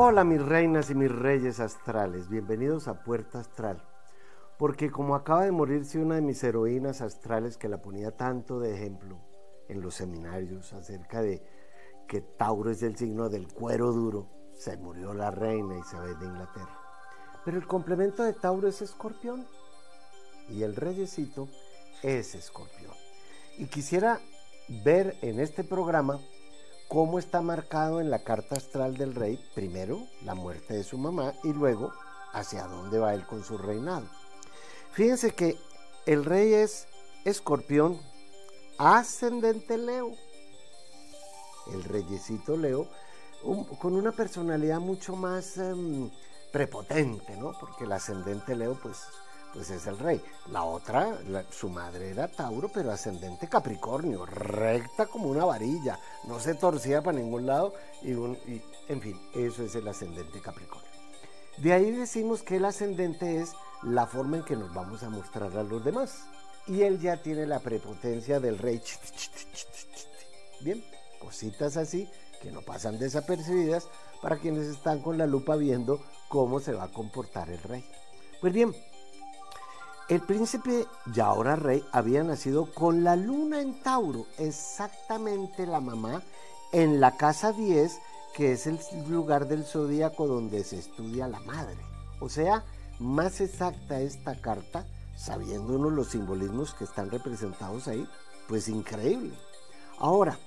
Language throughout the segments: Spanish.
Hola mis reinas y mis reyes astrales, bienvenidos a Puerta Astral. Porque como acaba de morirse una de mis heroínas astrales que la ponía tanto de ejemplo en los seminarios acerca de que Tauro es el signo del cuero duro, se murió la reina Isabel de Inglaterra. Pero el complemento de Tauro es escorpión y el reyesito es escorpión. Y quisiera ver en este programa cómo está marcado en la carta astral del rey, primero la muerte de su mamá y luego hacia dónde va él con su reinado. Fíjense que el rey es escorpión ascendente Leo. El reyesito Leo, con una personalidad mucho más em, prepotente, ¿no? Porque el ascendente Leo, pues pues es el rey. La otra, su madre era Tauro, pero ascendente Capricornio, recta como una varilla, no se torcía para ningún lado y, en fin, eso es el ascendente Capricornio. De ahí decimos que el ascendente es la forma en que nos vamos a mostrar a los demás. Y él ya tiene la prepotencia del rey. Bien, cositas así que no pasan desapercibidas para quienes están con la lupa viendo cómo se va a comportar el rey. Pues bien, el príncipe, ya ahora rey, había nacido con la luna en Tauro, exactamente la mamá, en la casa 10, que es el lugar del zodíaco donde se estudia la madre. O sea, más exacta esta carta, sabiendo uno los simbolismos que están representados ahí, pues increíble. Ahora,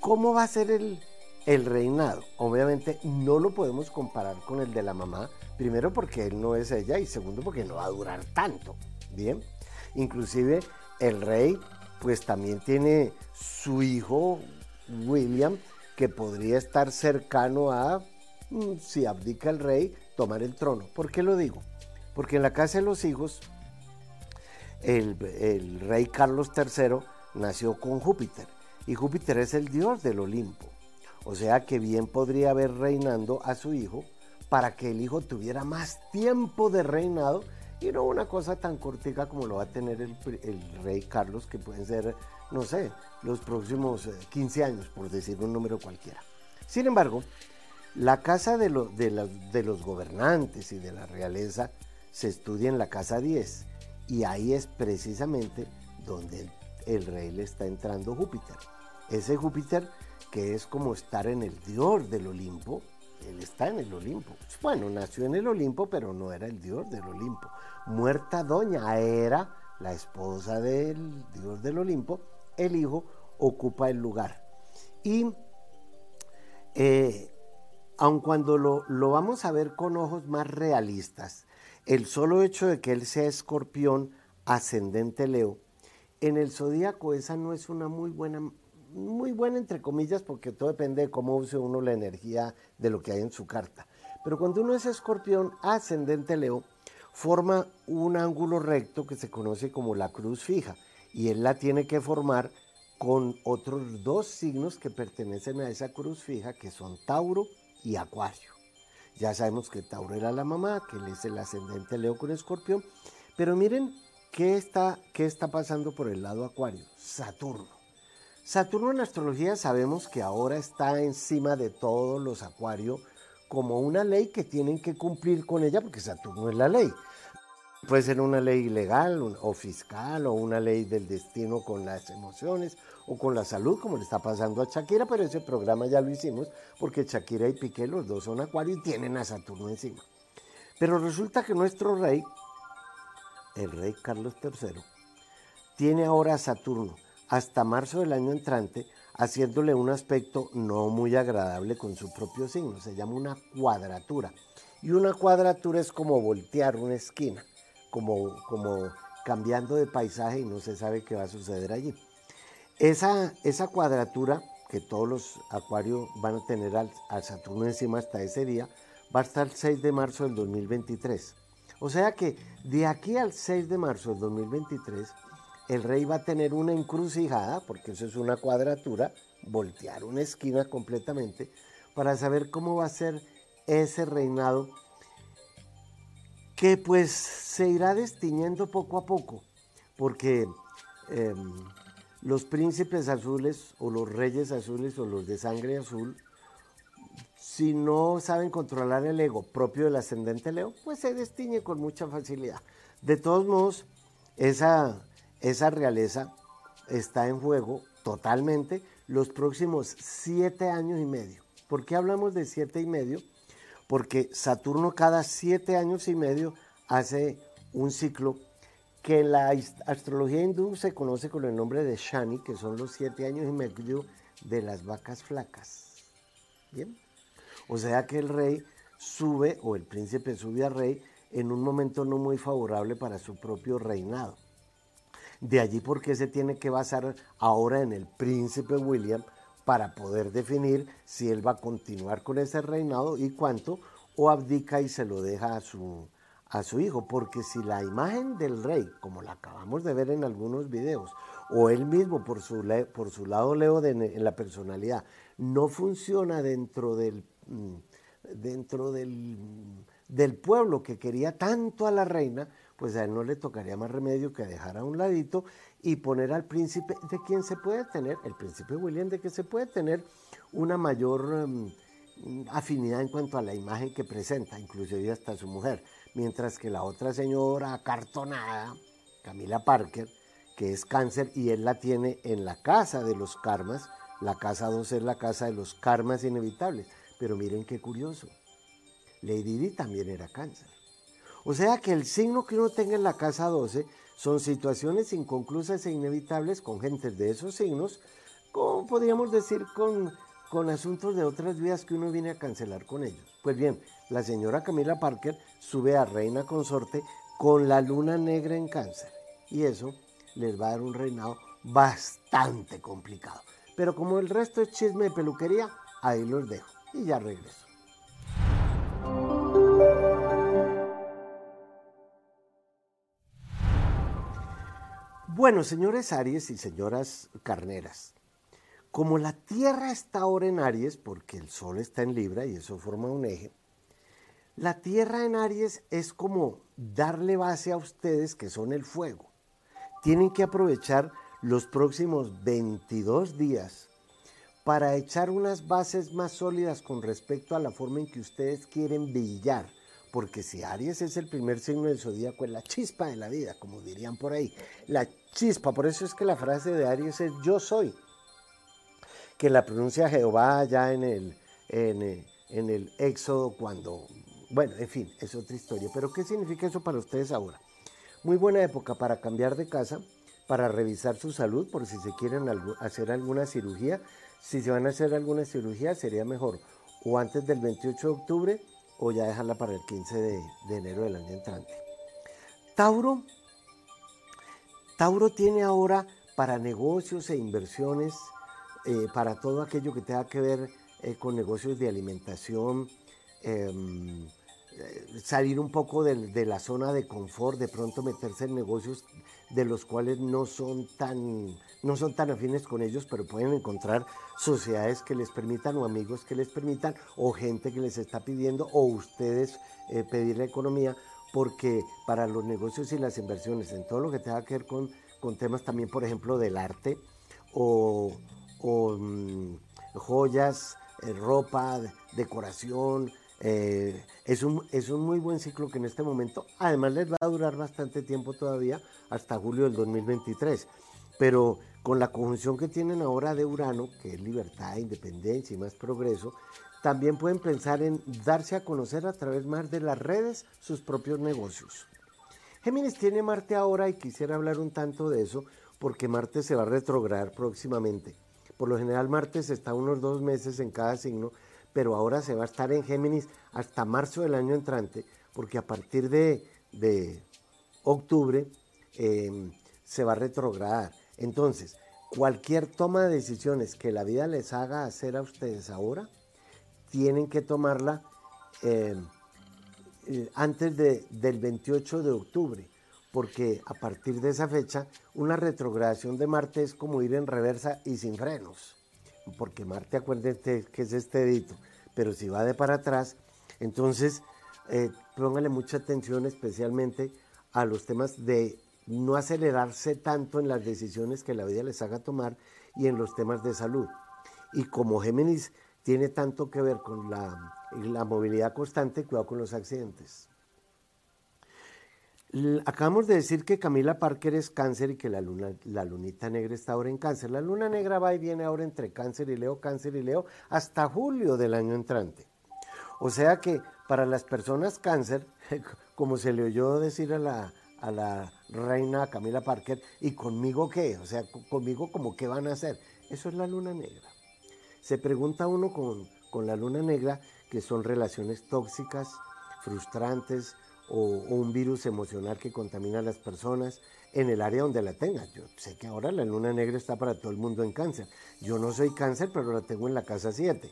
¿cómo va a ser el, el reinado? Obviamente no lo podemos comparar con el de la mamá, Primero porque él no es ella y segundo porque no va a durar tanto. Bien. Inclusive el rey pues también tiene su hijo William que podría estar cercano a, mm, si abdica el rey, tomar el trono. ¿Por qué lo digo? Porque en la casa de los hijos el, el rey Carlos III nació con Júpiter y Júpiter es el dios del Olimpo. O sea que bien podría haber reinando a su hijo para que el hijo tuviera más tiempo de reinado y no una cosa tan cortica como lo va a tener el, rey Carlos, que pueden ser, no sé, los próximos 15 eh, años, por decir un número cualquiera. Sin embargo, la casa de, los gobernantes y de la realeza se estudia en la casa 10 y ahí es precisamente donde el rey le está entrando Júpiter. Ese Júpiter que es como estar en el dios del Olimpo, él está en el Olimpo. Bueno, nació en el Olimpo, pero no era el dios del Olimpo. Muerta doña era la esposa del dios del Olimpo, el hijo ocupa el lugar. Y eh, aun cuando lo, lo vamos a ver con ojos más realistas, el solo hecho de que él sea escorpión ascendente Leo, en el zodíaco esa no es una muy buena muy buena entre comillas porque todo depende de cómo use uno la energía de lo que hay en su carta. Pero cuando uno es escorpión ascendente Leo, forma un ángulo recto que se conoce como la cruz fija y él la tiene que formar con otros dos signos que pertenecen a esa cruz fija que son Tauro y Acuario. Ya sabemos que Tauro era la mamá, que él es el ascendente Leo con escorpión, pero miren qué está, qué está pasando por el lado Acuario, Saturno. Saturno en astrología sabemos que ahora está encima de todos los acuarios como una ley que tienen que cumplir con ella porque Saturno es la ley. Puede ser una ley legal o fiscal o una ley del destino con las emociones o con la salud como le está pasando a Shakira, pero ese programa ya lo hicimos porque Shakira y Piqué los dos son acuario y tienen a Saturno encima. Pero resulta que nuestro rey, el rey Carlos III, tiene ahora a Saturno hasta marzo del año entrante, haciéndole un aspecto no muy agradable con su propio signo. Se llama una cuadratura. Y una cuadratura es como voltear una esquina, como, como cambiando de paisaje y no se sabe qué va a suceder allí. Esa, esa cuadratura que todos los acuarios van a tener al, Saturno encima hasta ese día, va a estar el 6 de marzo del 2023. O sea que de aquí al 6 de marzo del 2023 el rey va a tener una encrucijada, porque eso es una cuadratura, voltear una esquina completamente, para saber cómo va a ser ese reinado, que pues se irá destiñendo poco a poco, porque em, los príncipes azules o los reyes azules o los de sangre azul si no saben controlar el ego propio del ascendente Leo, pues se destiñe con mucha facilidad. De todos modos, esa, esa realeza está en juego totalmente los próximos siete años y medio. ¿Por qué hablamos de siete y medio? Porque Saturno cada siete años y medio hace un ciclo que en la astrología hindú se conoce con el nombre de Shani, que son los siete años y medio de las vacas flacas. Bien. O sea que el rey sube, o el príncipe sube a rey, en un momento no muy favorable para su propio reinado. De allí porque se tiene que basar ahora en el príncipe William para poder definir si él va a continuar con ese reinado y cuánto, o abdica y se lo deja a su, a su hijo, porque si la imagen del rey, como la acabamos de ver en algunos videos, o él mismo por su, por su lado leo en la personalidad, no funciona dentro del, mm, dentro del, del pueblo que quería tanto a la reina, pues a él no le tocaría más remedio que dejar a un ladito y poner al príncipe de quien se puede tener, el príncipe William, de que se puede tener una mayor mm, afinidad en cuanto a la imagen que presenta, inclusive hasta su mujer, mientras que la otra señora cartonada, Camila Parker, que es cáncer y él la tiene en la casa de los karmas, la casa 2 es la casa de los karmas inevitables, pero miren qué curioso, Lady Di también era cáncer. O sea que el signo que uno tenga en la casa 12 son situaciones inconclusas e inevitables con gentes de esos signos, como podríamos decir con, con asuntos de otras vidas que uno viene a cancelar con ellos. Pues bien, la señora Camila Parker sube a reina consorte con la luna negra en cáncer y eso les va a dar un reinado bastante complicado. Pero como el resto es chisme de peluquería, ahí los dejo y ya regreso. Bueno, señores Aries y señoras Carneras, como la Tierra está ahora en Aries, porque el Sol está en Libra y eso forma un eje, la Tierra en Aries es como darle base a ustedes que son el fuego. Tienen que aprovechar los próximos 22 días para echar unas bases más sólidas con respecto a la forma en que ustedes quieren brillar porque si Aries es el primer signo del zodíaco, es la chispa de la vida, como dirían por ahí. La chispa, por eso es que la frase de Aries es yo soy, que la pronuncia Jehová ya en el, en, en el Éxodo cuando, bueno, en fin, es otra historia. Pero ¿qué significa eso para ustedes ahora? Muy buena época para cambiar de casa, para revisar su salud, por si se quieren hacer alguna cirugía. Si se van a hacer alguna cirugía, sería mejor o antes del 28 de octubre o ya dejarla para el 15 de, enero del año entrante. Tauro, Tauro tiene ahora para negocios e inversiones, eh, para todo aquello que tenga que ver eh, con negocios de alimentación, em, eh, salir un poco de, la zona de confort, de pronto meterse en negocios de los cuales no son tan, no son tan afines con ellos, pero pueden encontrar sociedades que les permitan o amigos que les permitan o gente que les está pidiendo o ustedes eh, pedir la economía, porque para los negocios y las inversiones en todo lo que tenga que ver con, temas también, por ejemplo, del arte o, mm, joyas, eh, ropa, decoración, eh, es, un, es un muy buen ciclo que en este momento, además les va a durar bastante tiempo todavía, hasta julio del 2023. Pero con la conjunción que tienen ahora de Urano, que es libertad, independencia y más progreso, también pueden pensar en darse a conocer a través más de las redes sus propios negocios. Géminis tiene Marte ahora y quisiera hablar un tanto de eso porque Marte se va a retrogradar próximamente. Por lo general Marte está unos dos meses en cada signo pero ahora se va a estar en Géminis hasta marzo del año entrante, porque a partir de, octubre em, se va a retrogradar. Entonces, cualquier toma de decisiones que la vida les haga hacer a ustedes ahora, tienen que tomarla em, antes del 28 de octubre, porque a partir de esa fecha, una retrogradación de Marte es como ir en reversa y sin frenos porque Marte, acuérdense que es este dedito, pero si va de para atrás, entonces eh, póngale mucha atención especialmente a los temas de no acelerarse tanto en las decisiones que la vida les haga tomar y en los temas de salud. Y como Géminis tiene tanto que ver con la, la movilidad constante, cuidado con los accidentes. Acabamos de decir que Camila Parker es cáncer y que la, luna, la lunita negra está ahora en cáncer. La luna negra va y viene ahora entre cáncer y Leo, cáncer y Leo, hasta julio del año entrante. O sea que para las personas cáncer, como se le oyó decir a la, a la reina Camila Parker, ¿y conmigo qué? O sea, conmigo como qué van a hacer. Eso es la luna negra. Se pregunta uno con, con la luna negra que son relaciones tóxicas, frustrantes o, un virus emocional que contamina a las personas en el área donde la tenga. Yo sé que ahora la luna negra está para todo el mundo en cáncer. Yo no soy cáncer, pero la tengo en la casa 7.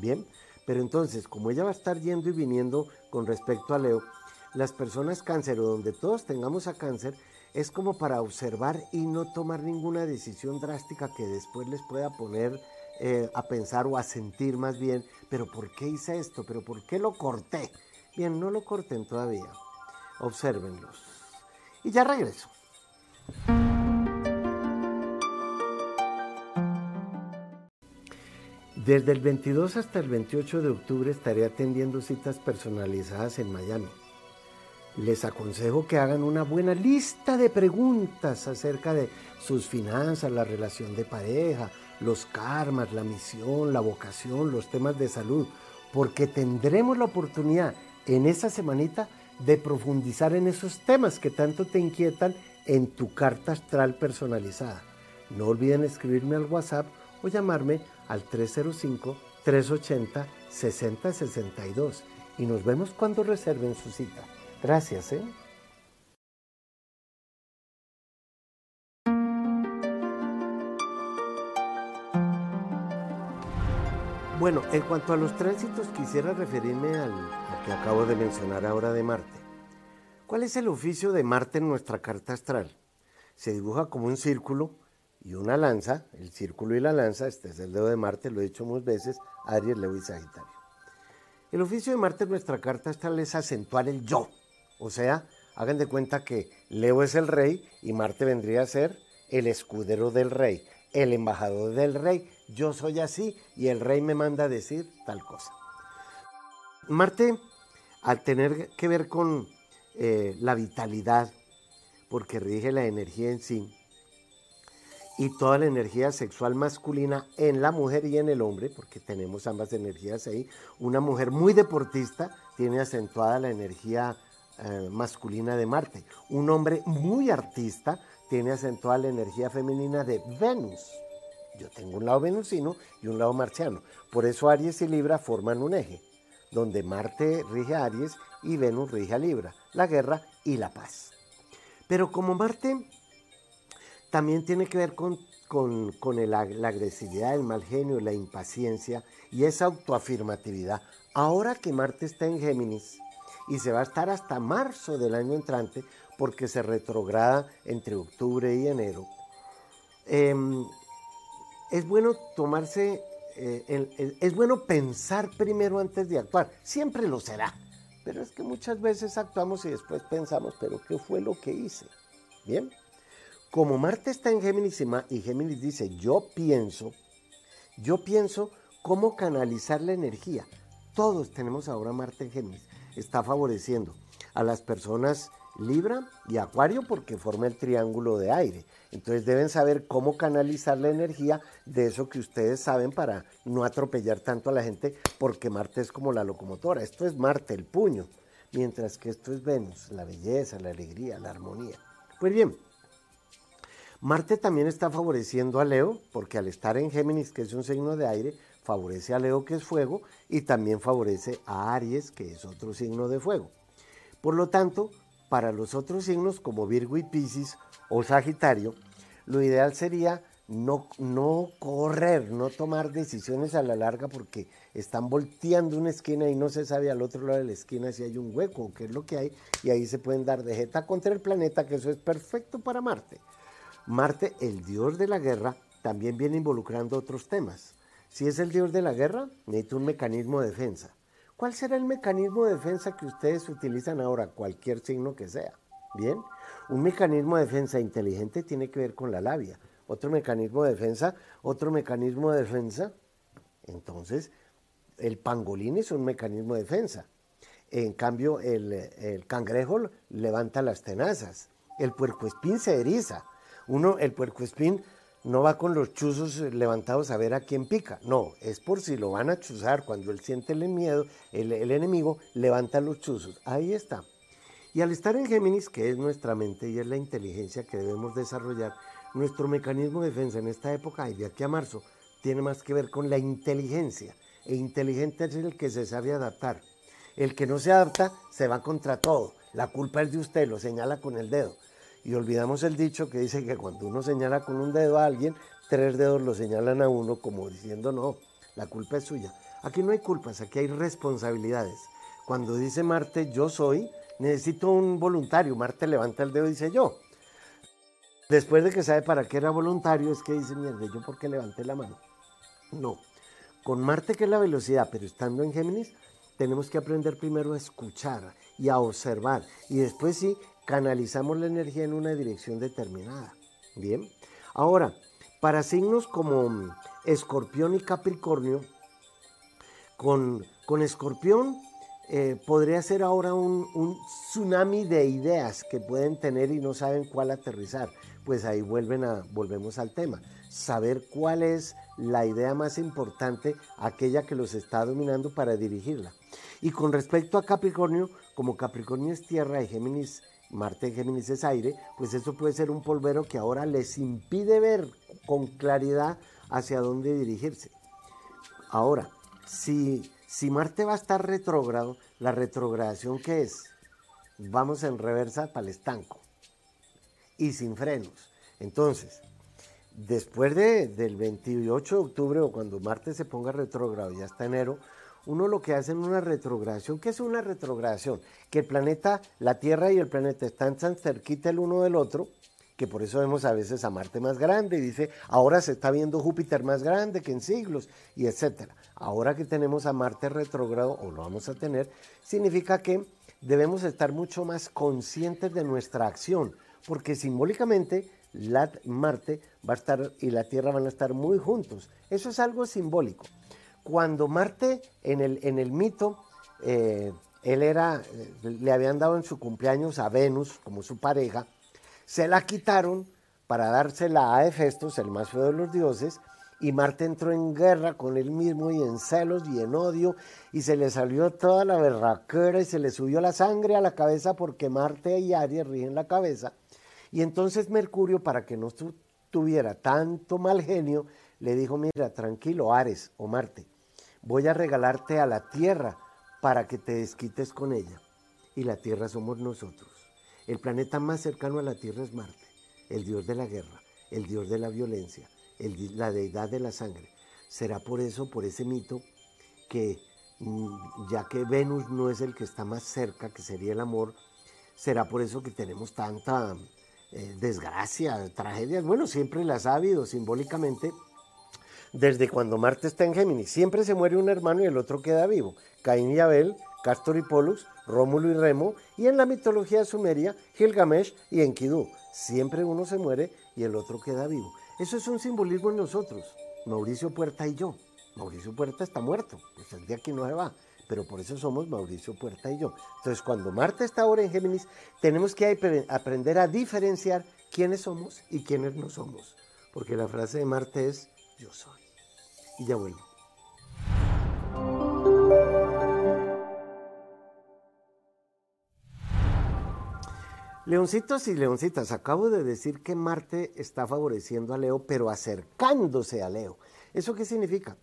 Bien, pero entonces, como ella va a estar yendo y viniendo con respecto a Leo, las personas cáncer o donde todos tengamos a cáncer, es como para observar y no tomar ninguna decisión drástica que después les pueda poner eh, a pensar o a sentir más bien, pero ¿por qué hice esto? ¿Pero por qué lo corté? Bien, no lo corten todavía. Obsérvenlos. Y ya regreso. Desde el 22 hasta el 28 de octubre estaré atendiendo citas personalizadas en Miami. Les aconsejo que hagan una buena lista de preguntas acerca de sus finanzas, la relación de pareja, los karmas, la misión, la vocación, los temas de salud, porque tendremos la oportunidad en esa semanita de profundizar en esos temas que tanto te inquietan en tu carta astral personalizada. No olviden escribirme al WhatsApp o llamarme al 305-380-6062 y nos vemos cuando reserven su cita. Gracias, ¿eh? Bueno, en cuanto a los tránsitos, quisiera referirme al, que acabo de mencionar ahora de Marte. ¿Cuál es el oficio de Marte en nuestra carta astral? Se dibuja como un círculo y una lanza, el círculo y la lanza, este es el dedo de Marte, lo he dicho muchas veces, Aries, Leo y Sagitario. El oficio de Marte en nuestra carta astral es acentuar el yo, o sea, hagan de cuenta que Leo es el rey y Marte vendría a ser el escudero del rey, el embajador del rey. Yo soy así y el rey me manda a decir tal cosa. Marte, al tener que ver con eh, la vitalidad, porque rige la energía en sí, y toda la energía sexual masculina en la mujer y en el hombre, porque tenemos ambas energías ahí. Una mujer muy deportista tiene acentuada la energía eh, masculina de Marte. Un hombre muy artista tiene acentuada la energía femenina de Venus. Yo tengo un lado venusino y un lado marciano. Por eso Aries y Libra forman un eje, donde Marte rige a Aries y Venus rige a Libra, la guerra y la paz. Pero como Marte también tiene que ver con, la agresividad, el mal genio, la impaciencia y esa autoafirmatividad. Ahora que Marte está en Géminis y se va a estar hasta marzo del año entrante, porque se retrograda entre octubre y enero, em, es bueno tomarse, eh, es bueno pensar primero antes de actuar. Siempre lo será. Pero es que muchas veces actuamos y después pensamos, pero ¿qué fue lo que hice? Bien. Como Marte está en Géminis y Géminis dice, yo pienso, yo pienso cómo canalizar la energía. Todos tenemos ahora Marte en Géminis. Está favoreciendo a las personas Libra y Acuario porque forma el triángulo de aire. Entonces deben saber cómo canalizar la energía de eso que ustedes saben para no atropellar tanto a la gente porque Marte es como la locomotora. Esto es Marte, el puño, mientras que esto es Venus, la belleza, la alegría, la armonía. Pues bien, Marte también está favoreciendo a Leo, porque al estar en Géminis, que es un signo de aire, favorece a Leo, que es fuego, y también favorece a Aries, que es otro signo de fuego. Por lo tanto, para los otros signos como Virgo y Piscis o Sagitario, lo ideal sería no, no correr, no tomar decisiones a la larga porque están volteando una esquina y no se sabe al otro lado de la esquina si hay un hueco o qué es lo que hay, y ahí se pueden dar de jeta contra el planeta, que eso es perfecto para Marte. Marte, el dios de la guerra, también viene involucrando otros temas. Si es el dios de la guerra, necesita un mecanismo de defensa. ¿Cuál será el mecanismo de defensa que ustedes utilizan ahora, cualquier signo que sea? Bien, un mecanismo de defensa inteligente tiene que ver con la labia. Otro mecanismo de defensa, otro mecanismo de defensa Entonces, el pangolín es un mecanismo de defensa. En cambio, el, cangrejo levanta las tenazas. El puercoespín se eriza. Uno, el puercoespín no va con los chuzos levantados a ver a quién pica. No, es por si lo van a chuzar. Cuando él siente el miedo, el, el enemigo levanta los chuzos. Ahí está. Y al estar en Géminis, que es nuestra mente y es la inteligencia que debemos desarrollar, nuestro mecanismo de defensa en esta época y de aquí a marzo tiene más que ver con la inteligencia. E inteligente es el que se sabe adaptar. El que no se adapta se va contra todo. La culpa es de usted, lo señala con el dedo. Y olvidamos el dicho que dice que cuando uno señala con un dedo a alguien, tres dedos lo señalan a uno como diciendo no, la culpa es suya. Aquí no hay culpas, aquí hay responsabilidades. Cuando dice Marte, yo soy, necesito un voluntario. Marte levanta el dedo y dice yo. Después de que sabe para qué era voluntario, es que dice, mierda, ¿yo por qué levanté la mano? No. Con Marte, que es la velocidad, pero estando en Géminis, tenemos que aprender primero a escuchar y a observar. Y después sí, canalizamos la energía en una dirección determinada. Bien. Ahora, para signos como Escorpión y Capricornio, con, con Escorpión eh, podría ser ahora un, tsunami de ideas que pueden tener y no saben cuál aterrizar. Pues ahí vuelven a, volvemos al tema. Saber cuál es la idea más importante, aquella que los está dominando para dirigirla. Y con respecto a Capricornio, como Capricornio es tierra y Géminis, Marte y Géminis es aire, pues eso puede ser un polvero que ahora les impide ver con claridad hacia dónde dirigirse. Ahora, si si Marte va a estar retrógrado, la retrogradación que es, vamos en reversa para el estanco y sin frenos. Entonces, después del 28 de octubre o cuando Marte se ponga retrógrado, ya está enero, uno lo que hace en una retrogradación, ¿qué es una retrogradación? Que el planeta, la Tierra y el planeta están tan cerquita el uno del otro, que por eso vemos a veces a Marte más grande y dice, ahora se está viendo Júpiter más grande que en siglos y etcétera. Ahora que tenemos a Marte retrógrado o lo vamos a tener, significa que debemos estar mucho más conscientes de nuestra acción, porque simbólicamente la, Marte va a estar y la Tierra van a estar muy juntos. Eso es algo simbólico. Cuando Marte en el, en el mito, eh, él era, le habían dado en su cumpleaños a Venus como su pareja, se la quitaron para dársela a Hefestos, el más feo de los dioses, y Marte entró en guerra con él mismo y en celos y en odio, y se le salió toda la berraquera y se le subió la sangre a la cabeza porque Marte y Aries rigen la cabeza. Y entonces Mercurio, para que no tuviera tanto mal genio, le dijo, mira, tranquilo, Ares o Marte, voy a regalarte a la Tierra para que te desquites con ella. Y la Tierra somos nosotros. El planeta más cercano a la Tierra es Marte, el dios de la guerra, el dios de la violencia, la deidad de la sangre. Será por eso, por ese mito, que mm, ya que Venus no es el que está más cerca, que sería el amor, será por eso que tenemos tanta eh, desgracia, tragedias. Bueno, siempre las ha habido simbólicamente desde cuando Marte está en Géminis. Siempre se muere un hermano y el otro queda vivo. Caín y Abel Castor y Pollux, Rómulo y Remo, y en la mitología sumeria, Gilgamesh y Enkidu. Siempre uno se muere y el otro queda vivo. Eso es un simbolismo en nosotros, Mauricio Puerta y yo. Mauricio Puerta está muerto, pues el día que no se va, pero por eso somos Mauricio Puerta y yo. Entonces, cuando Marte está ahora en Géminis, tenemos que aprender a diferenciar quiénes somos y quiénes no somos, porque la frase de Marte es yo soy. Y ya vuelvo. Leoncitos y leoncitas, acabo de decir que Marte está favoreciendo a Leo, pero acercándose a Leo. ¿Eso qué significa?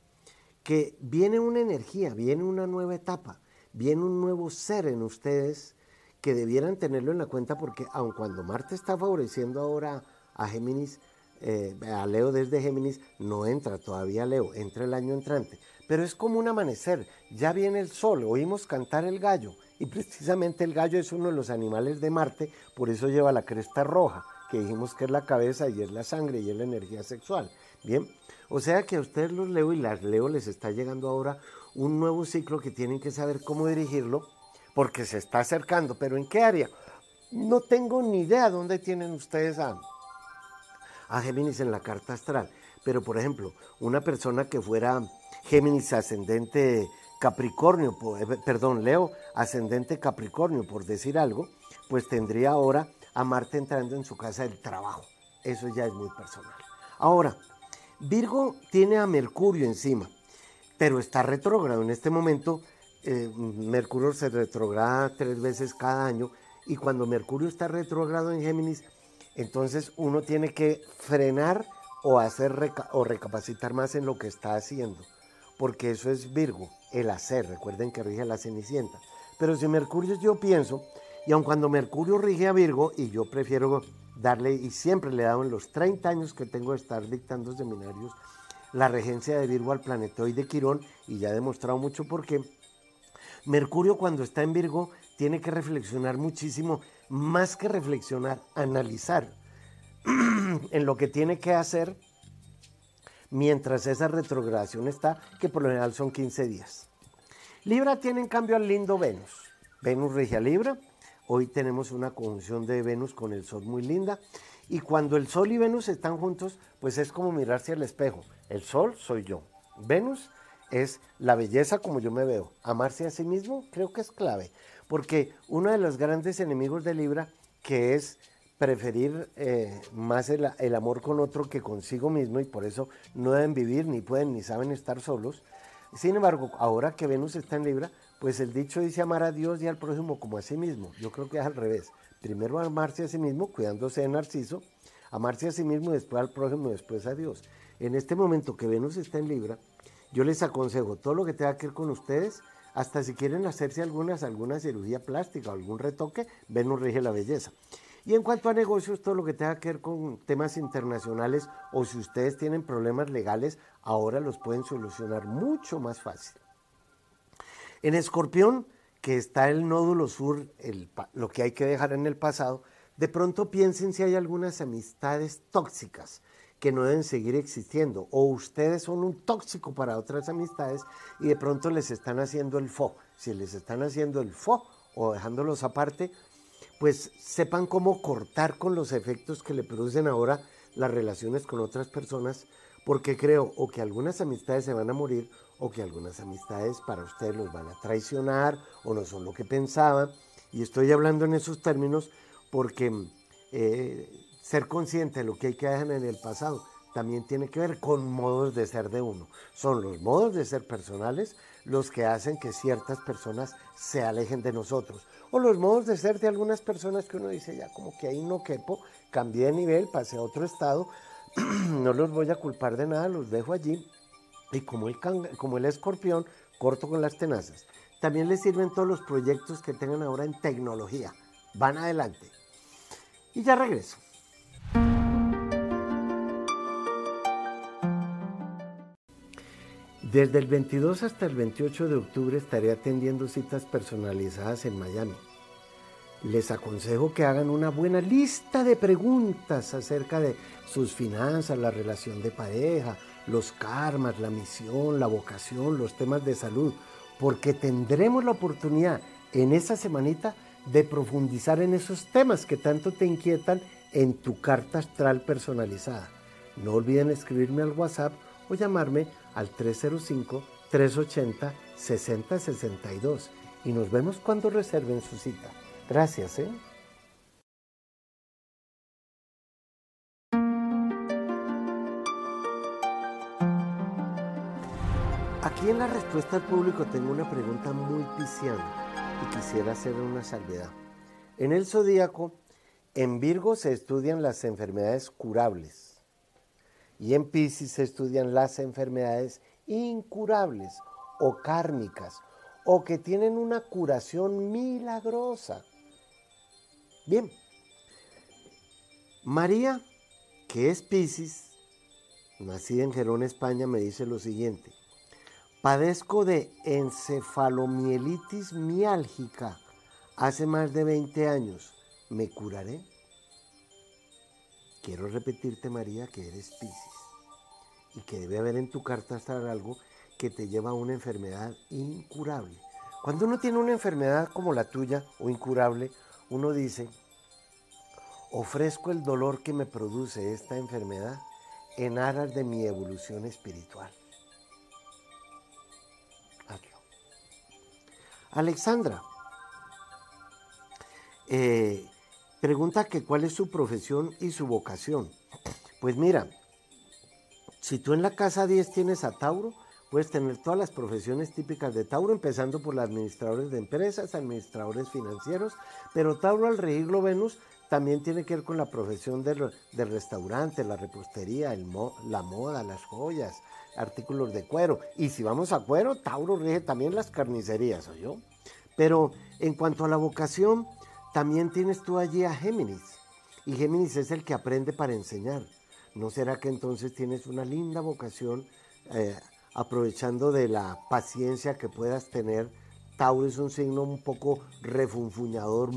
Que viene una energía, viene una nueva etapa, viene un nuevo ser en ustedes que debieran tenerlo en la cuenta porque aun cuando Marte está favoreciendo ahora a Géminis, eh, a Leo desde Géminis, no entra todavía Leo, entra el año entrante. Pero es como un amanecer, ya viene el sol, oímos cantar el gallo, y precisamente el gallo es uno de los animales de Marte, por eso lleva la cresta roja, que dijimos que es la cabeza y es la sangre y es la energía sexual. Bien, o sea que a ustedes los leo y las leo les está llegando ahora un nuevo ciclo que tienen que saber cómo dirigirlo, porque se está acercando, pero ¿en qué área? No tengo ni idea dónde tienen ustedes a, a Géminis en la carta astral, pero por ejemplo, una persona que fuera Géminis ascendente Capricornio, eh, perdón, Leo ascendente Capricornio, por decir algo, pues tendría ahora a Marte entrando en su casa del trabajo. Eso ya es muy personal. Ahora, Virgo tiene a Mercurio encima, pero está retrógrado. En este momento, eh, Mercurio se retrograda tres veces cada año y cuando Mercurio está retrógrado en Géminis, entonces uno tiene que frenar o hacer o recapacitar más en lo que está haciendo, porque eso es Virgo, el hacer, recuerden que rige la cenicienta. Pero si Mercurio yo pienso, y aun cuando Mercurio rige a Virgo, y yo prefiero darle, y siempre le he dado en los 30 años que tengo de estar dictando seminarios, la regencia de Virgo al planetoide Quirón, y ya he demostrado mucho por qué. Mercurio cuando está en Virgo tiene que reflexionar muchísimo, más que reflexionar, analizar en lo que tiene que hacer mientras esa retrogradación está, que por lo general son 15 días. Libra tiene en cambio al lindo Venus. Venus rige a Libra. Hoy tenemos una conjunción de Venus con el Sol muy linda. Y cuando el Sol y Venus están juntos, pues es como mirarse al espejo. El Sol soy yo. Venus es la belleza como yo me veo. Amarse a sí mismo creo que es clave. Porque uno de los grandes enemigos de Libra, que es preferir eh, más el, el, amor con otro que consigo mismo y por eso no deben vivir, ni pueden, ni saben estar solos. Sin embargo, ahora que Venus está en Libra, pues el dicho dice amar a Dios y al prójimo como a sí mismo. Yo creo que es al revés. Primero amarse a sí mismo, cuidándose de Narciso, amarse a sí mismo y después al prójimo después a Dios. En este momento que Venus está en Libra, yo les aconsejo todo lo que tenga que ver con ustedes, hasta si quieren hacerse algunas, alguna cirugía plástica o algún retoque, Venus rige la belleza. Y en cuanto a negocios, todo lo que tenga que ver con temas internacionales o si ustedes tienen problemas legales, ahora los pueden solucionar mucho más fácil. En Escorpión, que está el nódulo sur, lo que hay que dejar en el pasado, de pronto piensen si hay algunas amistades tóxicas que no deben seguir existiendo o ustedes son un tóxico para otras amistades y de pronto les están haciendo el fo. Si les están haciendo el fo o dejándolos aparte, pues sepan cómo cortar con los efectos que le producen ahora las relaciones con otras personas, porque creo o que algunas amistades se van a morir o que algunas amistades para ustedes los van a traicionar o no son lo que pensaban. Y estoy hablando en esos términos porque eh, ser consciente de lo que hay que dejar en el pasado también tiene que ver con modos de ser de uno. Son los modos de ser personales los que hacen que ciertas personas se alejen de nosotros. O los modos de ser de algunas personas que uno dice, ya como que ahí no quepo, cambié de nivel, pasé a otro estado, no los voy a culpar de nada, los dejo allí. Y como el, como el escorpión, corto con las tenazas. También les sirven todos los proyectos que tengan ahora en tecnología. Van adelante. Y ya regreso. Desde el 22 hasta el 28 de octubre estaré atendiendo citas personalizadas en Miami. Les aconsejo que hagan una buena lista de preguntas acerca de sus finanzas, la relación de pareja, los karmas, la misión, la vocación, los temas de salud, porque tendremos la oportunidad en esa semanita de profundizar en esos temas que tanto te inquietan en tu carta astral personalizada. No olviden escribirme al WhatsApp o llamarme al 305-380-6062 y nos vemos cuando reserven su cita. Gracias. ¿eh? Aquí en la respuesta al público tengo una pregunta muy pisciana y quisiera hacer una salvedad. En el zodíaco, en Virgo se estudian las enfermedades curables y en Pisces se estudian las enfermedades incurables o kármicas o que tienen una curación milagrosa. Bien, María, que es Pisces, nacida en Gerón, España, me dice lo siguiente. Padezco de encefalomielitis miálgica hace más de 20 años. ¿Me curaré? Quiero repetirte, María, que eres Pisces y que debe haber en tu carta astral algo que te lleva a una enfermedad incurable. Cuando uno tiene una enfermedad como la tuya o incurable, uno dice, ofrezco el dolor que me produce esta enfermedad en aras de mi evolución espiritual. Alexandra, eh, pregunta que cuál es su profesión y su vocación. Pues mira, si tú en la casa 10 tienes a Tauro, puedes tener todas las profesiones típicas de Tauro, empezando por los administradores de empresas, administradores financieros, pero Tauro al regirlo Venus también tiene que ver con la profesión del, restaurante, la repostería, la moda, las joyas, artículos de cuero. Y si vamos a cuero, Tauro rige también las carnicerías, yo? Pero en cuanto a la vocación, también tienes tú allí a Géminis. Y Géminis es el que aprende para enseñar. ¿No será que entonces tienes una linda vocación eh, aprovechando de la paciencia que puedas tener? Tauro es un signo un poco refunfuñador,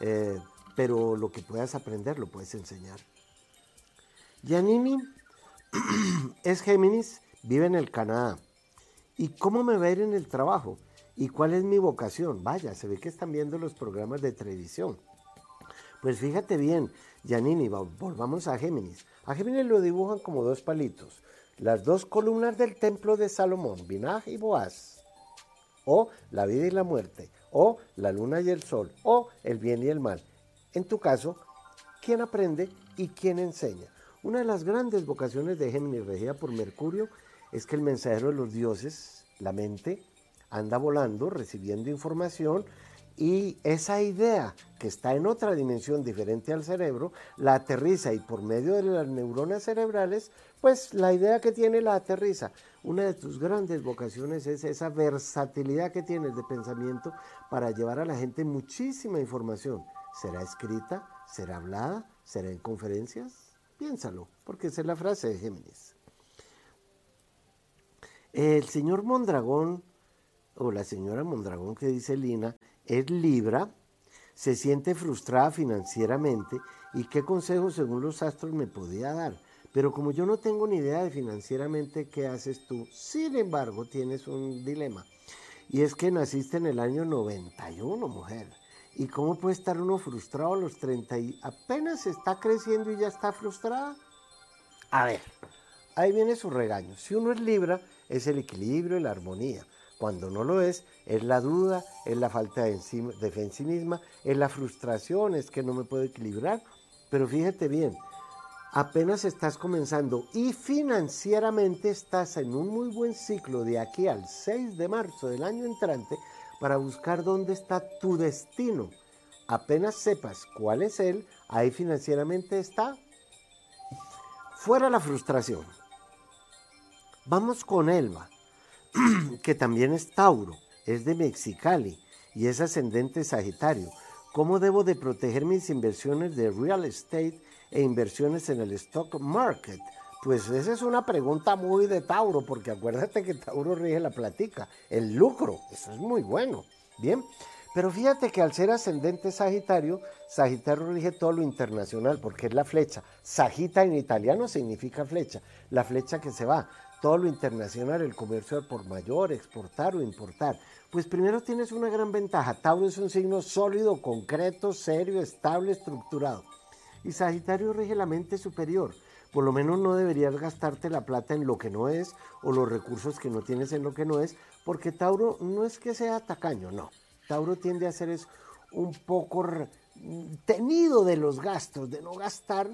eh, pero lo que puedas aprender lo puedes enseñar. Giannini es Géminis, vive en el Canadá. ¿Y cómo me va a ir en el trabajo? ¿Y cuál es mi vocación? Vaya, se ve que están viendo los programas de televisión. Pues fíjate bien, Giannini, volvamos a Géminis. A Géminis lo dibujan como dos palitos. Las dos columnas del templo de Salomón, Binaj y Boaz. O la vida y la muerte o la luna y el sol, o el bien y el mal. En tu caso, ¿quién aprende y quién enseña? Una de las grandes vocaciones de Géminis regida por Mercurio es que el mensajero de los dioses, la mente, anda volando, recibiendo información y esa idea que está en otra dimensión diferente al cerebro, la aterriza y por medio de las neuronas cerebrales, pues la idea que tiene la aterriza. Una de tus grandes vocaciones es esa versatilidad que tienes de pensamiento para llevar a la gente muchísima información. ¿Será escrita? ¿Será hablada? ¿Será en conferencias? Piénsalo, porque esa es la frase de Géminis. El señor Mondragón, o la señora Mondragón que dice Lina, es Libra, se siente frustrada financieramente y qué consejo según los astros me podía dar. Pero como yo no tengo ni idea de financieramente qué haces tú, sin embargo tienes un dilema. Y es que naciste en el año 91, mujer. ¿Y cómo puede estar uno frustrado a los 30 y apenas está creciendo y ya está frustrada? A ver, ahí viene su regaño. Si uno es Libra, es el equilibrio y la armonía. Cuando no lo es, es la duda, es la falta de, fe en sí misma, es la frustración, es que no me puedo equilibrar. Pero fíjate bien, apenas estás comenzando y financieramente estás en un muy buen ciclo de aquí al 6 de marzo del año entrante para buscar dónde está tu destino. Apenas sepas cuál es él, ahí financieramente está. Fuera la frustración. Vamos con Elba. que también es Tauro, es de Mexicali y es ascendente Sagitario. ¿Cómo debo de proteger mis inversiones de real estate e inversiones en el stock market? Pues esa es una pregunta muy de Tauro, porque acuérdate que Tauro rige la platica, el lucro, eso es muy bueno. Bien, pero fíjate que al ser ascendente Sagitario, Sagitario rige todo lo internacional, porque es la flecha. Sagita en italiano significa flecha, la flecha que se va todo lo internacional, el comercio por mayor, exportar o importar. Pues primero tienes una gran ventaja. Tauro es un signo sólido, concreto, serio, estable, estructurado. Y Sagitario rige la mente superior. Por lo menos no deberías gastarte la plata en lo que no es o los recursos que no tienes en lo que no es, porque Tauro no es que sea tacaño, no. Tauro tiende a ser es un poco tenido de los gastos, de no gastar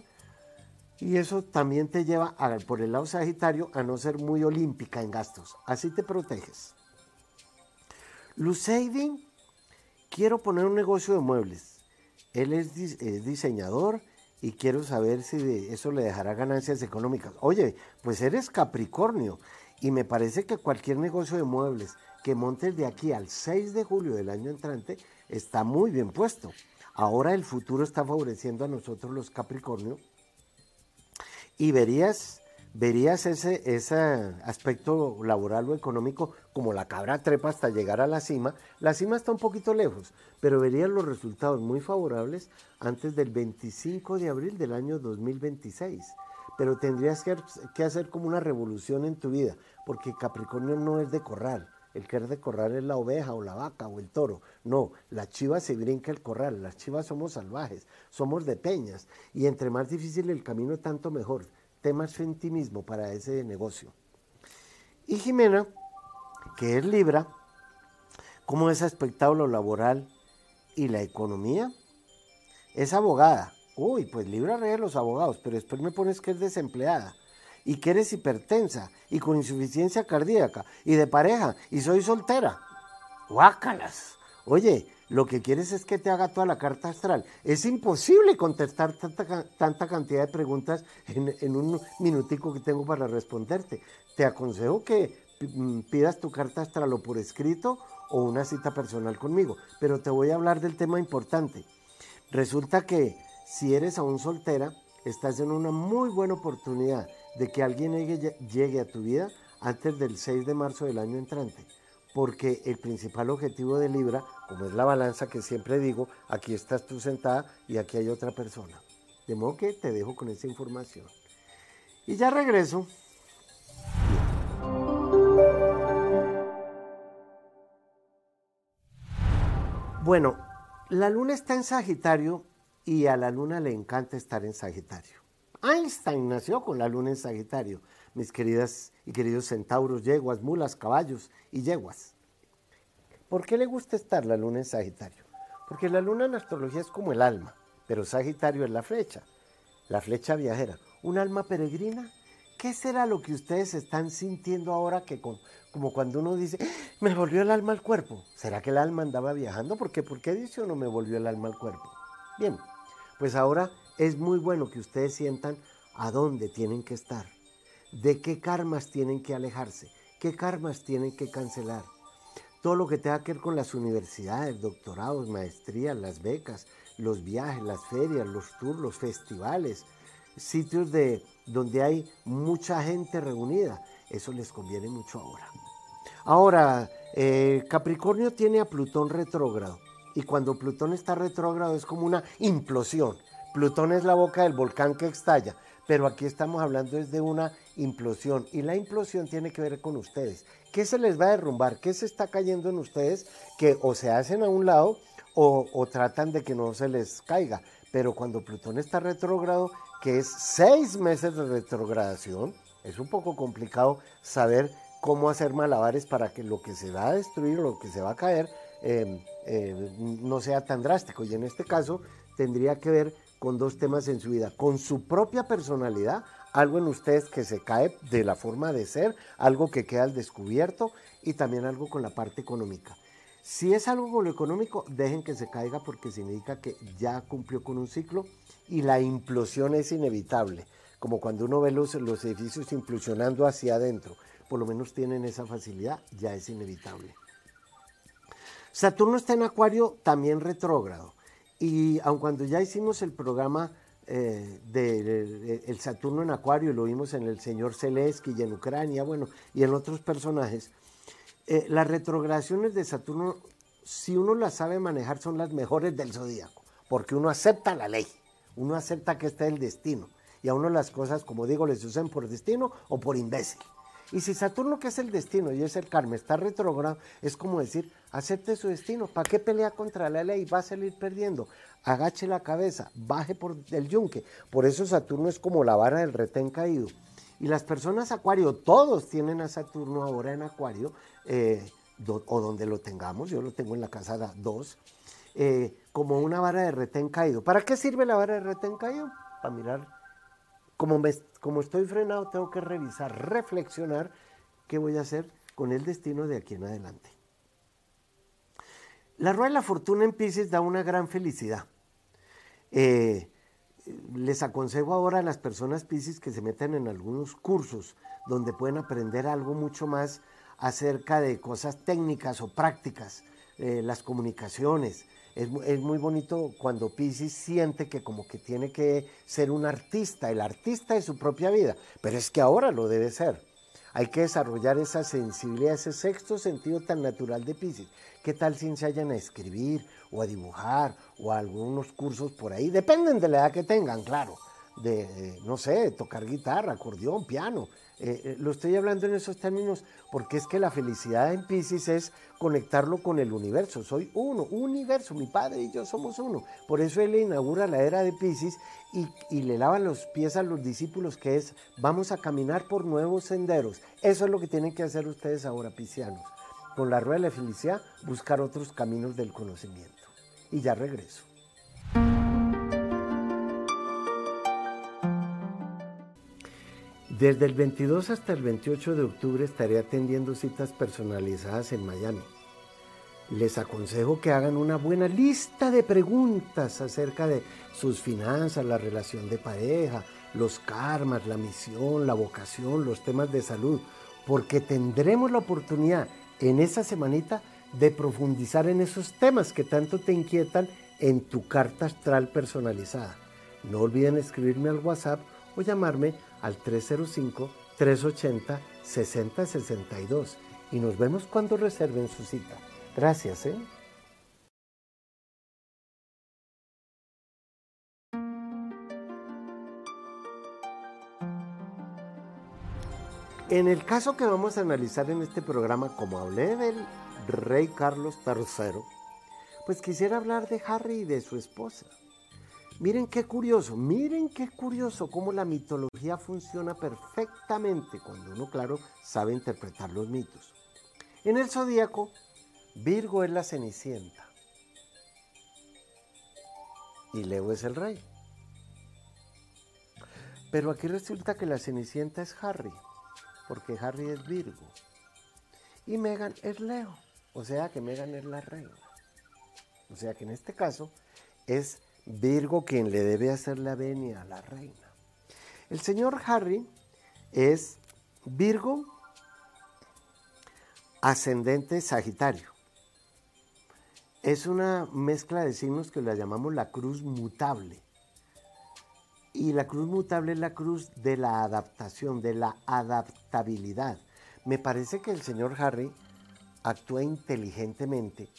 y eso también te lleva, por el lado sagitario, a no ser muy olímpica en gastos. Así te proteges. Luceidin, quiero poner un negocio de muebles. Él es, diseñador y quiero saber si eso le dejará ganancias económicas. Oye, pues eres Capricornio y me parece que cualquier negocio de muebles que montes de aquí al 6 de julio del año entrante está muy bien puesto. Ahora el futuro está favoreciendo a nosotros los Capricornio y verías, verías ese, ese aspecto laboral o económico como la cabra trepa hasta llegar a la cima. La cima está un poquito lejos, pero verías los resultados muy favorables antes del 25 de abril del año 2026. Pero tendrías que, que hacer como una revolución en tu vida, porque Capricornio no es de corral. El que de corral es la oveja o la vaca o el toro. No, la chiva se brinca el corral. Las chivas somos salvajes, somos de peñas. Y entre más difícil el camino, tanto mejor. Temas en ti mismo para ese negocio. Y Jimena, que es Libra, ¿Cómo es aspectado lo laboral y la economía? Es abogada. Uy, pues Libra de los abogados, pero después me pones que es desempleada y que eres hipertensa y con insuficiencia cardíaca y de pareja y soy soltera. Guácalas. Oye, lo que quieres es que te haga toda la carta astral. Es imposible contestar tanta, cantidad de preguntas en, en, un minutico que tengo para responderte. Te aconsejo que mm, pidas tu carta astral o por escrito o una cita personal conmigo. Pero te voy a hablar del tema importante. Resulta que si eres aún soltera, estás en una muy buena oportunidad de que alguien llegue, a tu vida antes del 6 de marzo del año entrante. Porque el principal objetivo de Libra, como es la balanza que siempre digo, aquí estás tú sentada y aquí hay otra persona. De modo que te dejo con esa información. Y ya regreso. Bueno, la luna está en Sagitario y a la luna le encanta estar en Sagitario. Einstein nació con la luna en Sagitario, mis queridas y queridos centauros, yeguas, mulas, caballos y yeguas. ¿Por qué le gusta estar la luna en Sagitario? Porque la luna en astrología es como el alma, pero Sagitario es la flecha, la flecha viajera, un alma peregrina. ¿Qué será lo que ustedes están sintiendo ahora que como cuando uno dice, me volvió el alma al cuerpo? ¿Será que el alma andaba viajando? ¿Por qué? ¿Por qué dice uno me volvió el alma al cuerpo? Bien, pues ahora es muy bueno que ustedes sientan a dónde tienen que estar, de qué karmas tienen que alejarse, qué karmas tienen que cancelar. Todo lo que tenga que ver con las universidades, doctorados, maestrías, las becas, los viajes, las ferias, los tours, los festivales, sitios de, donde hay mucha gente reunida. Eso les conviene mucho ahora. Ahora, eh, Capricornio tiene a Plutón retrógrado y cuando Plutón está retrógrado es como una implosión. Plutón es la boca del volcán que estalla, pero aquí estamos hablando es de una implosión y la implosión tiene que ver con ustedes. ¿Qué se les va a derrumbar? ¿Qué se está cayendo en ustedes que o se hacen a un lado o, tratan de que no se les caiga? Pero cuando Plutón está retrógrado, que es seis meses de retrogradación, es un poco complicado saber cómo hacer malabares para que lo que se va a destruir, lo que se va a caer, Em, em, no sea tan drástico. Y en este caso tendría que ver con dos temas en su vida, con su propia personalidad, algo en ustedes que se cae de la forma de ser, algo que queda al descubierto y también algo con la parte económica. Si es algo con lo económico, dejen que se caiga porque significa que ya cumplió con un ciclo y la implosión es inevitable, como cuando uno ve los, los edificios implosionando hacia adentro, por lo menos tienen esa facilidad, ya es inevitable. Saturno está en Acuario también retrógrado. Y aun cuando ya hicimos el programa eh, del de, Saturno en Acuario, lo vimos en el señor Zelensky y en Ucrania, bueno, y en otros personajes, eh, las retrogradaciones de Saturno, si uno las sabe manejar, son las mejores del zodíaco, porque uno acepta la ley, uno acepta que está el destino, y a uno las cosas, como digo, les usan por destino o por imbécil. Y si Saturno, que es el destino y es el karma, está retrógrado, es como decir, acepte su destino. ¿Para qué pelea contra la ley? Va a salir perdiendo. Agache la cabeza, baje por el yunque. Por eso Saturno es como la vara del retén caído. Y las personas Acuario, todos tienen a Saturno ahora en Acuario, eh, o donde lo tengamos, yo lo tengo en la casa 2, eh, como una vara de retén caído. ¿Para qué sirve la vara de retén caído? Para mirar como, estoy frenado, tengo que revisar, reflexionar qué voy a hacer con el destino de aquí en adelante. La rueda de la fortuna en Pisces da una gran felicidad. Eh, les aconsejo ahora a las personas Pisces que se metan en algunos cursos donde pueden aprender algo mucho más acerca de cosas técnicas o prácticas, eh, las comunicaciones, es, muy bonito cuando Pisces siente que como que tiene que ser un artista, el artista de su propia vida, pero es que ahora lo debe ser. Hay que desarrollar esa sensibilidad, ese sexto sentido tan natural de Pisces. ¿Qué tal si ensayan a escribir o a dibujar o a algunos cursos por ahí? Dependen de la edad que tengan, claro. De, no sé, tocar guitarra, acordeón, piano, eh, eh, lo estoy hablando en esos términos porque es que la felicidad en Pisces es conectarlo con el universo. Soy uno, universo, mi padre y yo somos uno. Por eso él inaugura la era de Pisces y, y le lava los pies a los discípulos, que es vamos a caminar por nuevos senderos. Eso es lo que tienen que hacer ustedes ahora, piscianos. con la rueda de la felicidad, buscar otros caminos del conocimiento. Y ya regreso. Desde el 22 hasta el 28 de octubre estaré atendiendo citas personalizadas en Miami. Les aconsejo que hagan una buena lista de preguntas acerca de sus finanzas, la relación de pareja, los karmas, la misión, la vocación, los temas de salud, porque tendremos la oportunidad en esa semanita de profundizar en esos temas que tanto te inquietan en tu carta astral personalizada. No olviden escribirme al WhatsApp o llamarme al 305-380-6062 y nos vemos cuando reserven su cita. Gracias, ¿eh? En el caso que vamos a analizar en este programa, como hablé del rey Carlos III, pues quisiera hablar de Harry y de su esposa. Miren qué curioso, miren qué curioso cómo la mitología funciona perfectamente cuando uno, claro, sabe interpretar los mitos. En el zodíaco, Virgo es la cenicienta y Leo es el rey. Pero aquí resulta que la cenicienta es Harry, porque Harry es Virgo y Megan es Leo, o sea que Megan es la reina. O sea que en este caso es Virgo quien le debe hacer la venia a la reina. El señor Harry es Virgo ascendente Sagitario. Es una mezcla de signos que la llamamos la cruz mutable. Y la cruz mutable es la cruz de la adaptación, de la adaptabilidad. Me parece que el señor Harry actúa inteligentemente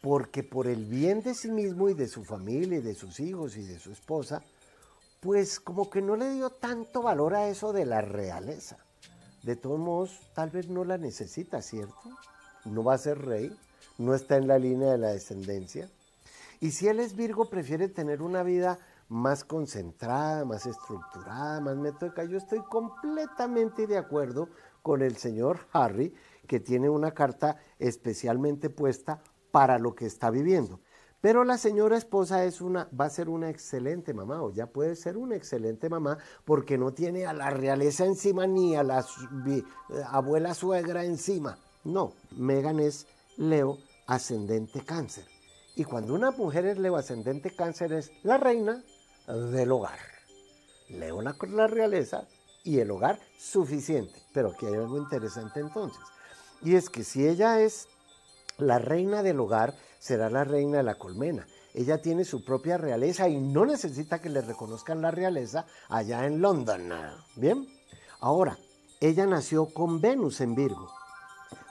porque por el bien de sí mismo y de su familia y de sus hijos y de su esposa, pues como que no le dio tanto valor a eso de la realeza. De todos modos, tal vez no la necesita, ¿cierto? No va a ser rey, no está en la línea de la descendencia. Y si él es Virgo, prefiere tener una vida más concentrada, más estructurada, más metódica. Yo estoy completamente de acuerdo con el señor Harry, que tiene una carta especialmente puesta para lo que está viviendo. Pero la señora esposa es una, va a ser una excelente mamá, o ya puede ser una excelente mamá, porque no tiene a la realeza encima ni a la eh, abuela suegra encima. No, Megan es Leo ascendente cáncer. Y cuando una mujer es Leo ascendente cáncer es la reina del hogar. Leo la, la realeza y el hogar suficiente. Pero aquí hay algo interesante entonces. Y es que si ella es la reina del hogar, será la reina de la colmena. Ella tiene su propia realeza y no necesita que le reconozcan la realeza allá en London. Bien, ahora, ella nació con Venus en Virgo.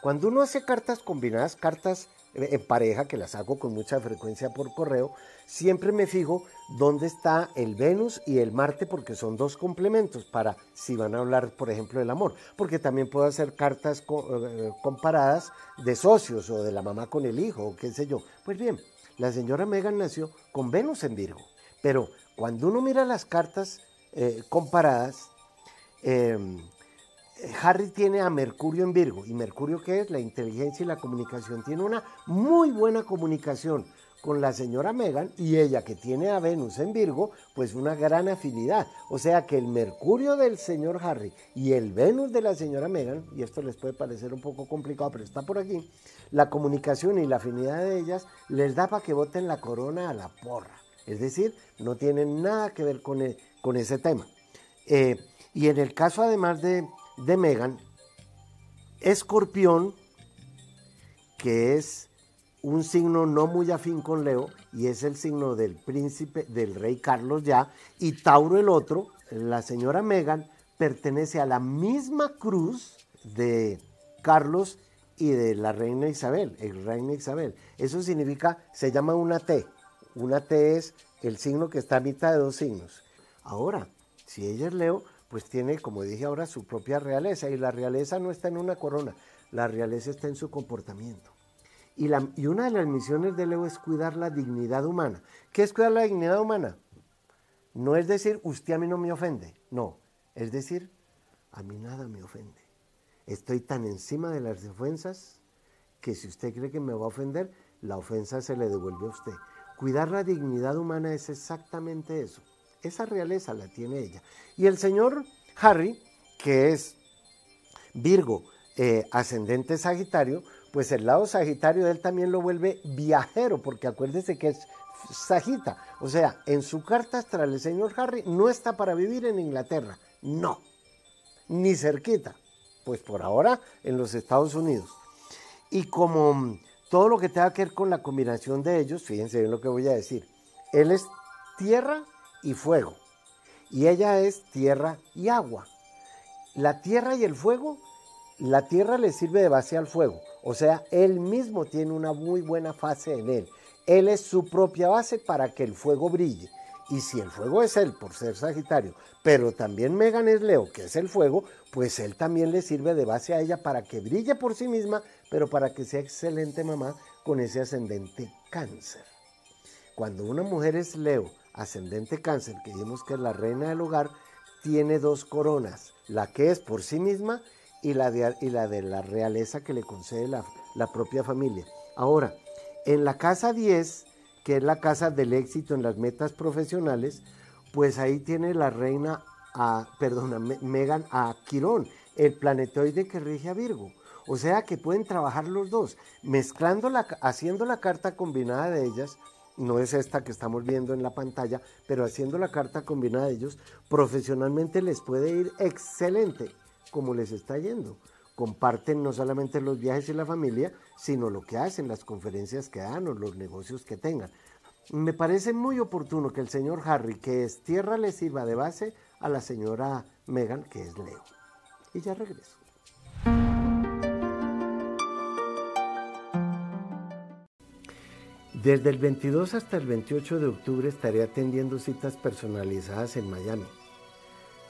Cuando uno hace cartas combinadas, cartas en pareja, que las hago con mucha frecuencia por correo, siempre me fijo dónde está el Venus y el Marte porque son dos complementos para si van a hablar, por ejemplo, del amor. Porque también puedo hacer cartas eh, comparadas de socios o de la mamá con el hijo o qué sé yo. Pues bien, la señora Megan nació con Venus en Virgo. Pero cuando uno mira las cartas eh, comparadas, em, Harry tiene a Mercurio en Virgo. ¿Y Mercurio qué es? La inteligencia y la comunicación. Tiene una muy buena comunicación con la señora Megan y ella que tiene a Venus en Virgo, pues una gran afinidad. O sea que el Mercurio del señor Harry y el Venus de la señora Megan, y esto les puede parecer un poco complicado, pero está por aquí, la comunicación y la afinidad de ellas les da para que voten la corona a la porra. Es decir, no tienen nada que ver con, e, con ese tema. Eh, y en el caso además de, de Megan, Escorpión, que es un signo no muy afín con Leo, y es el signo del príncipe, del rey Carlos ya, y Tauro el otro, la señora Megan, pertenece a la misma cruz de Carlos y de la reina Isabel, el reina Isabel. Eso significa, se llama una T. Una T es el signo que está a mitad de dos signos. Ahora, si ella es Leo, pues tiene, como dije ahora, su propia realeza. Y la realeza no está en una corona, la realeza está en su comportamiento. Y, una de las misiones de Leo es cuidar la dignidad humana. ¿Qué es cuidar la dignidad humana? No es decir, usted a mí no me ofende. No, es decir, a mí nada me ofende. Estoy tan encima de las defensas que si usted cree que me va a ofender, la ofensa se le devuelve a usted. Cuidar la dignidad humana es exactamente eso. Esa realeza la tiene ella. Y el señor Harry, que es Virgo, eh, ascendente Sagitario, pues el lado Sagitario de él también lo vuelve viajero, porque acuérdese que es Sagita. O sea, en su carta astral el señor Harry no está para vivir en Inglaterra, no, ni cerquita, pues por ahora en los Estados Unidos. Y como todo lo que tenga que ver con la combinación de ellos, fíjense bien lo que voy a decir, él es tierra y fuego, y ella es tierra y agua. La tierra y el fuego, la tierra le sirve de base al fuego, o sea, él mismo tiene una muy buena fase en él. Él es su propia base para que el fuego brille. Y si el fuego es él por ser Sagitario, pero también Megan es Leo, que es el fuego, pues él también le sirve de base a ella para que brille por sí misma, pero para que sea excelente mamá con ese ascendente cáncer. Cuando una mujer es Leo, ascendente cáncer, que vimos que es la reina del hogar, tiene dos coronas, la que es por sí misma y la de, y la, de la realeza que le concede la, la propia familia. Ahora, en la casa 10, que es la casa del éxito en las metas profesionales, pues ahí tiene la reina, a, Megan a Quirón, el planetoide que rige a Virgo. O sea que pueden trabajar los dos, mezclando la, haciendo la carta combinada de ellas, no es esta que estamos viendo en la pantalla, pero haciendo la carta combinada de ellos, profesionalmente les puede ir excelente, como les está yendo comparten no solamente los viajes y la familia, sino lo que hacen, las conferencias que dan o los negocios que tengan. Me parece muy oportuno que el señor Harry, que es tierra, le sirva de base a la señora Megan, que es Leo. Y ya regreso. Desde el 22 hasta el 28 de octubre estaré atendiendo citas personalizadas en Miami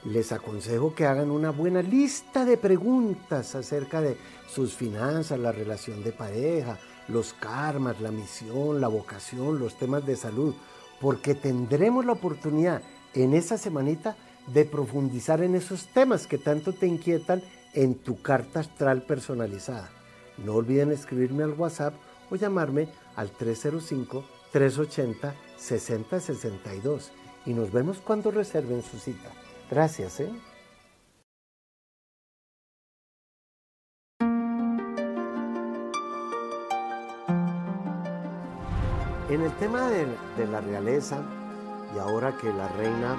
les aconsejo que hagan una buena lista de preguntas acerca de sus finanzas, la relación de pareja, los karmas, la misión, la vocación, los temas de salud, porque tendremos la oportunidad en esa semanita de profundizar en esos temas que tanto te inquietan en tu carta astral personalizada. No olviden escribirme al WhatsApp o llamarme al 305-380-6062 y nos vemos cuando reserven su cita. Gracias, ¿eh? En el tema de, de, la realeza, y ahora que la reina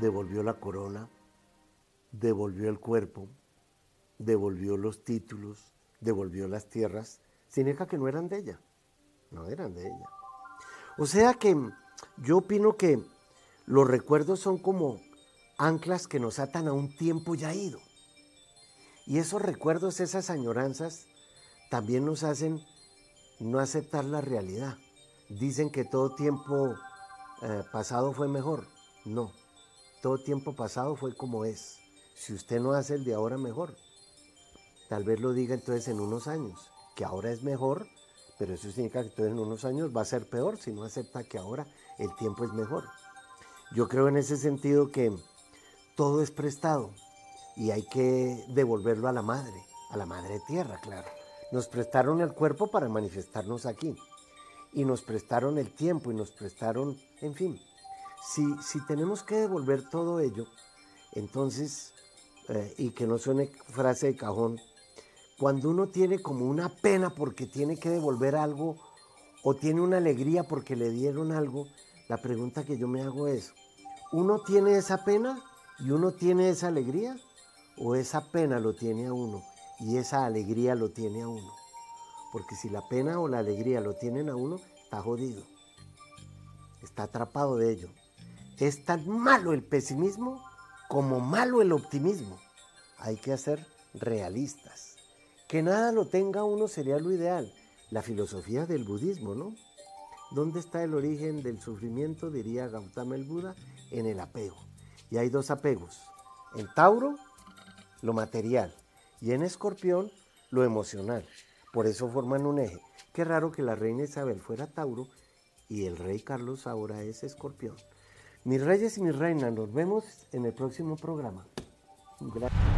devolvió la corona, devolvió el cuerpo, devolvió los títulos, devolvió las tierras, significa que no eran de ella, no eran de ella. O sea que yo opino que los recuerdos son como anclas que nos atan a un tiempo ya ido. Y esos recuerdos, esas añoranzas, también nos hacen no aceptar la realidad. Dicen que todo tiempo eh, pasado fue mejor. No, todo tiempo pasado fue como es. Si usted no hace el de ahora mejor, tal vez lo diga entonces en unos años, que ahora es mejor, pero eso significa que entonces en unos años va a ser peor si no acepta que ahora el tiempo es mejor. Yo creo en ese sentido que todo es prestado y hay que devolverlo a la madre, a la madre tierra, claro. Nos prestaron el cuerpo para manifestarnos aquí y nos prestaron el tiempo y nos prestaron, en fin, si, si tenemos que devolver todo ello, entonces, eh, y que no suene frase de cajón, cuando uno tiene como una pena porque tiene que devolver algo o tiene una alegría porque le dieron algo, la pregunta que yo me hago es, ¿uno tiene esa pena y uno tiene esa alegría? ¿O esa pena lo tiene a uno y esa alegría lo tiene a uno? Porque si la pena o la alegría lo tienen a uno, está jodido. Está atrapado de ello. Es tan malo el pesimismo como malo el optimismo. Hay que ser realistas. Que nada lo tenga uno sería lo ideal. La filosofía del budismo, ¿no? ¿Dónde está el origen del sufrimiento? Diría Gautama el Buda, en el apego. Y hay dos apegos. En Tauro, lo material. Y en Escorpión, lo emocional. Por eso forman un eje. Qué raro que la reina Isabel fuera Tauro y el rey Carlos ahora es Escorpión. Mis reyes y mis reinas, nos vemos en el próximo programa. Gracias.